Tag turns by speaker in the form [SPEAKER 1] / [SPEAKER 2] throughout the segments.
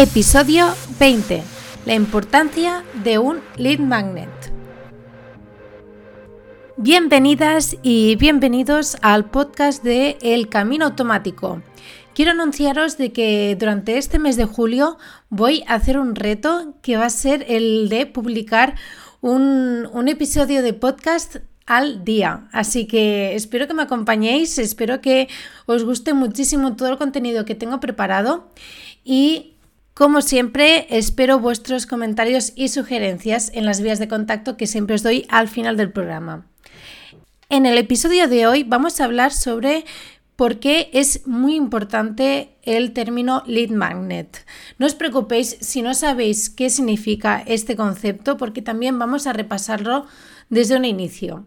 [SPEAKER 1] Episodio 20. La importancia de un lead magnet. Bienvenidas y bienvenidos al podcast de El Camino Automático. Quiero anunciaros de que durante este mes de julio voy a hacer un reto que va a ser el de publicar un, un episodio de podcast al día. Así que espero que me acompañéis, espero que os guste muchísimo todo el contenido que tengo preparado y como siempre, espero vuestros comentarios y sugerencias en las vías de contacto que siempre os doy al final del programa. En el episodio de hoy vamos a hablar sobre por qué es muy importante el término lead magnet. No os preocupéis si no sabéis qué significa este concepto porque también vamos a repasarlo desde un inicio.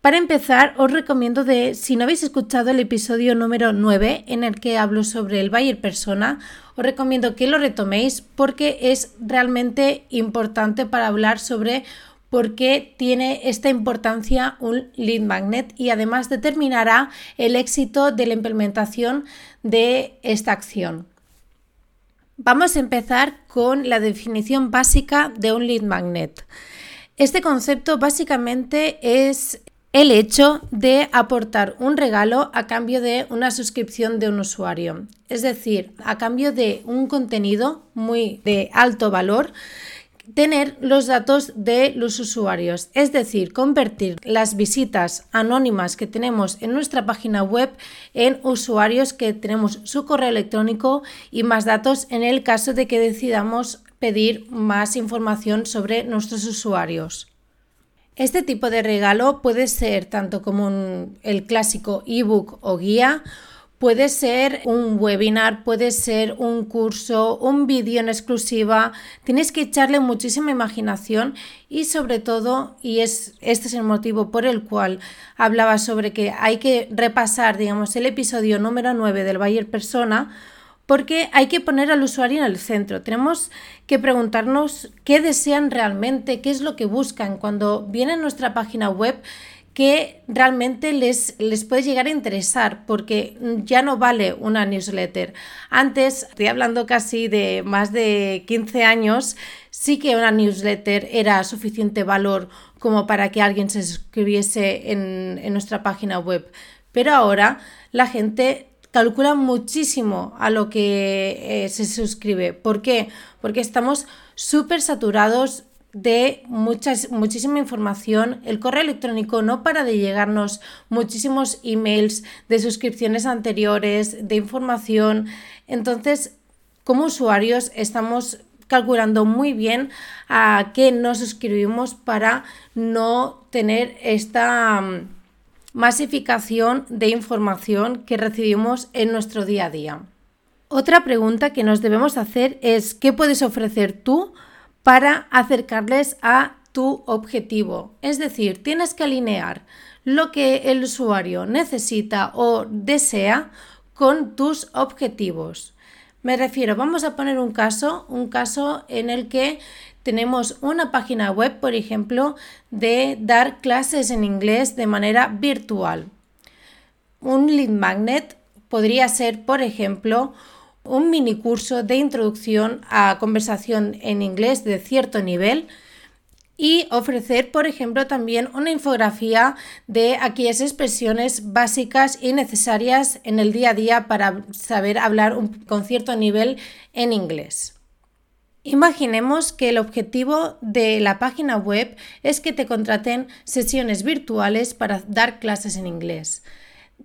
[SPEAKER 1] Para empezar, os recomiendo de, si no habéis escuchado el episodio número 9 en el que hablo sobre el buyer persona, os recomiendo que lo retoméis porque es realmente importante para hablar sobre por qué tiene esta importancia un lead magnet y además determinará el éxito de la implementación de esta acción. Vamos a empezar con la definición básica de un lead magnet. Este concepto básicamente es el hecho de aportar un regalo a cambio de una suscripción de un usuario. Es decir, a cambio de un contenido muy de alto valor, tener los datos de los usuarios, es decir, convertir las visitas anónimas que tenemos en nuestra página web en usuarios que tenemos su correo electrónico y más datos en el caso de que decidamos pedir más información sobre nuestros usuarios. Este tipo de regalo puede ser tanto como el clásico ebook o guía, puede ser un webinar, puede ser un curso, un vídeo en exclusiva. Tienes que echarle muchísima imaginación y sobre todo, y es, este es el motivo por el cual hablaba sobre que hay que repasar, digamos, el episodio número 9 del Bayer Persona, porque hay que poner al usuario en el centro. Tenemos que preguntarnos qué desean realmente, qué es lo que buscan cuando vienen a nuestra página web que realmente les, les puede llegar a interesar, porque ya no vale una newsletter. Antes, estoy hablando casi de más de 15 años, sí que una newsletter era suficiente valor como para que alguien se suscribiese en, en nuestra página web. Pero ahora la gente calcula muchísimo a lo que eh, se suscribe. ¿Por qué? Porque estamos súper saturados de muchas, muchísima información. El correo electrónico no para de llegarnos muchísimos emails de suscripciones anteriores, de información. Entonces, como usuarios estamos calculando muy bien a qué nos suscribimos para no tener esta masificación de información que recibimos en nuestro día a día. Otra pregunta que nos debemos hacer es ¿qué puedes ofrecer tú para acercarles a tu objetivo? Es decir, tienes que alinear lo que el usuario necesita o desea con tus objetivos. Me refiero, vamos a poner un caso, un caso en el que tenemos una página web, por ejemplo, de dar clases en inglés de manera virtual. Un lead magnet podría ser, por ejemplo, un mini curso de introducción a conversación en inglés de cierto nivel y ofrecer, por ejemplo, también una infografía de aquellas expresiones básicas y necesarias en el día a día para saber hablar con cierto nivel en inglés. Imaginemos que el objetivo de la página web es que te contraten sesiones virtuales para dar clases en inglés.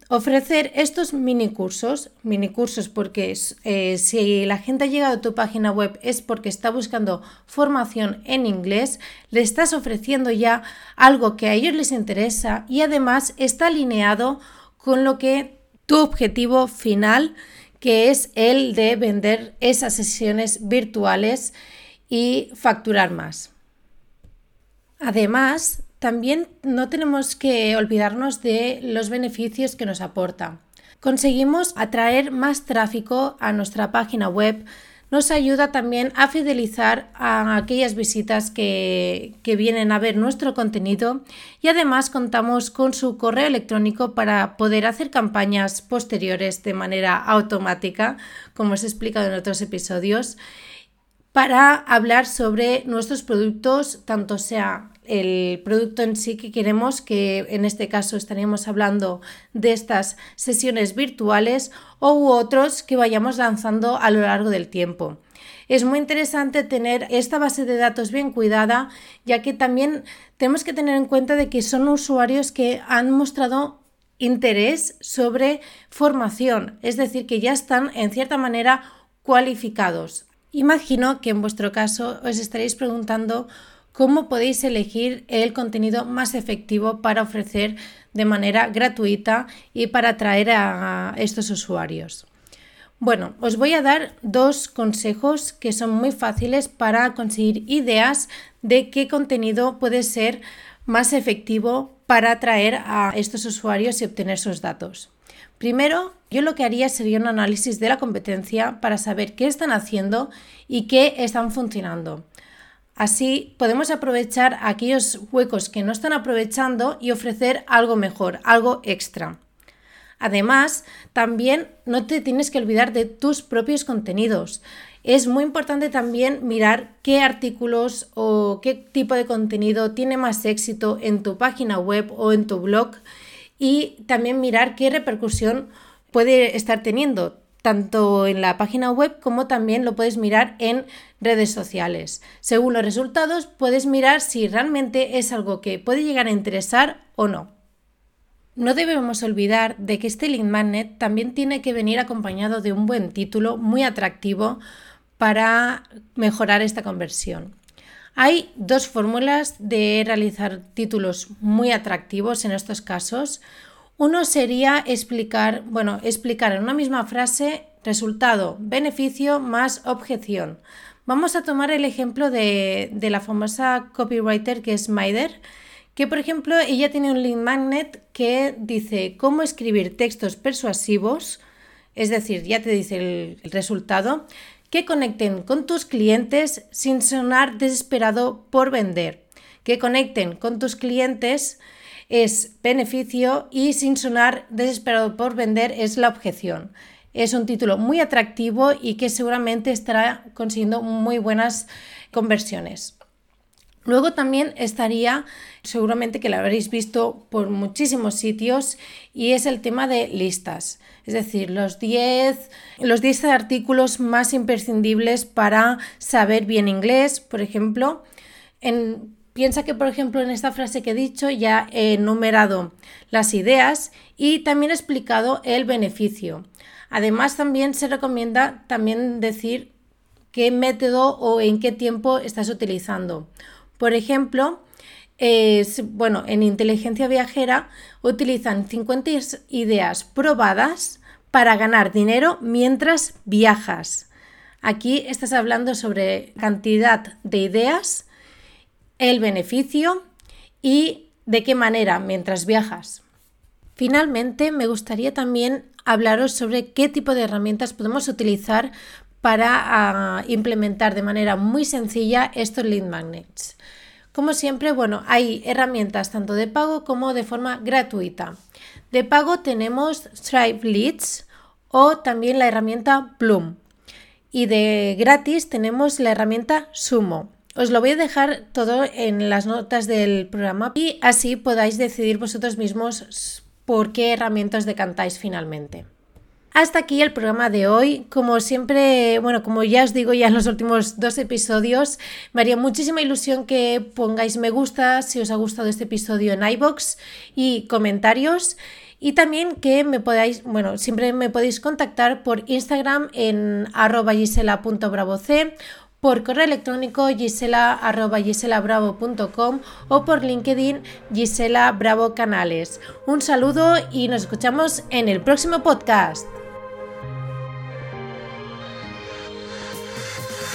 [SPEAKER 1] Ofrecer estos mini cursos, mini cursos porque eh, si la gente ha llegado a tu página web es porque está buscando formación en inglés, le estás ofreciendo ya algo que a ellos les interesa y además está alineado con lo que tu objetivo final que es el de vender esas sesiones virtuales y facturar más. Además, también no tenemos que olvidarnos de los beneficios que nos aporta. Conseguimos atraer más tráfico a nuestra página web, nos ayuda también a fidelizar a aquellas visitas que, vienen a ver nuestro contenido y además contamos con su correo electrónico para poder hacer campañas posteriores de manera automática, como os he explicado en otros episodios. para hablar sobre nuestros productos, tanto sea el producto en sí que queremos, que en este caso estaríamos hablando de estas sesiones virtuales o otros que vayamos lanzando a lo largo del tiempo. Es muy interesante tener esta base de datos bien cuidada, ya que también tenemos que tener en cuenta de que son usuarios que han mostrado interés sobre formación, es decir, que ya están en cierta manera cualificados. Imagino que en vuestro caso os estaréis preguntando cómo podéis elegir el contenido más efectivo para ofrecer de manera gratuita y para atraer a estos usuarios. Bueno, os voy a dar dos consejos que son muy fáciles para conseguir ideas de qué contenido puede ser más efectivo para atraer a estos usuarios y obtener sus datos. Primero, yo lo que haría sería un análisis de la competencia para saber qué están haciendo y qué están funcionando. Así podemos aprovechar aquellos huecos que no están aprovechando y ofrecer algo mejor, algo extra. Además, también no te tienes que olvidar de tus propios contenidos. Es muy importante también mirar qué artículos o qué tipo de contenido tiene más éxito en tu página web o en tu blog y también mirar qué repercusión puede estar teniendo tanto en la página web como también lo puedes mirar en redes sociales. Según los resultados, puedes mirar si realmente es algo que puede llegar a interesar o no. No debemos olvidar de que este lead magnet también tiene que venir acompañado de un buen título muy atractivo para mejorar esta conversión. Hay dos fórmulas de realizar títulos muy atractivos en estos casos. Uno sería explicar, bueno, explicar en una misma frase resultado, beneficio más objeción. Vamos a tomar el ejemplo de, la famosa copywriter que es Maider, que por ejemplo ella tiene un link magnet que dice cómo escribir textos persuasivos, es decir, ya te dice el, el resultado, que conecten con tus clientes sin sonar desesperado por vender, que conecten con tus clientes es beneficio y sin sonar desesperado por vender es la objeción. Es un título muy atractivo y que seguramente estará consiguiendo muy buenas conversiones. Luego también estaría, seguramente que lo habréis visto por muchísimos sitios, y es el tema de listas. Es decir, los 10, los 10 artículos más imprescindibles para saber bien inglés, por ejemplo. En, piensa que, por ejemplo, en esta frase que he dicho ya he enumerado las ideas y también he explicado el beneficio. Además, también se recomienda también decir qué método o en qué tiempo estás utilizando. Por ejemplo, bueno, en inteligencia viajera utilizan 50 ideas probadas para ganar dinero mientras viajas. Aquí estás hablando sobre cantidad de ideas, el beneficio y de qué manera mientras viajas. Finalmente, me gustaría también hablaros sobre qué tipo de herramientas podemos utilizar para ah, implementar de manera muy sencilla estos lead magnets. Como siempre, bueno, hay herramientas tanto de pago como de forma gratuita. De pago tenemos Stripe Leads o también la herramienta Bloom. Y de gratis tenemos la herramienta Sumo. Os lo voy a dejar todo en las notas del programa y así podáis decidir vosotros mismos por qué herramientas decantáis finalmente. Hasta aquí el programa de hoy. Como siempre, bueno, como ya os digo ya en los últimos dos episodios, me haría muchísima ilusión que pongáis me gusta si os ha gustado este episodio en iBox y comentarios. Y también que me podáis, bueno, siempre me podéis contactar por Instagram en arroba gisela.bravoc por correo electrónico gisela.giselabravo.com o por LinkedIn Gisela Bravo Canales. Un saludo y nos escuchamos en el próximo podcast.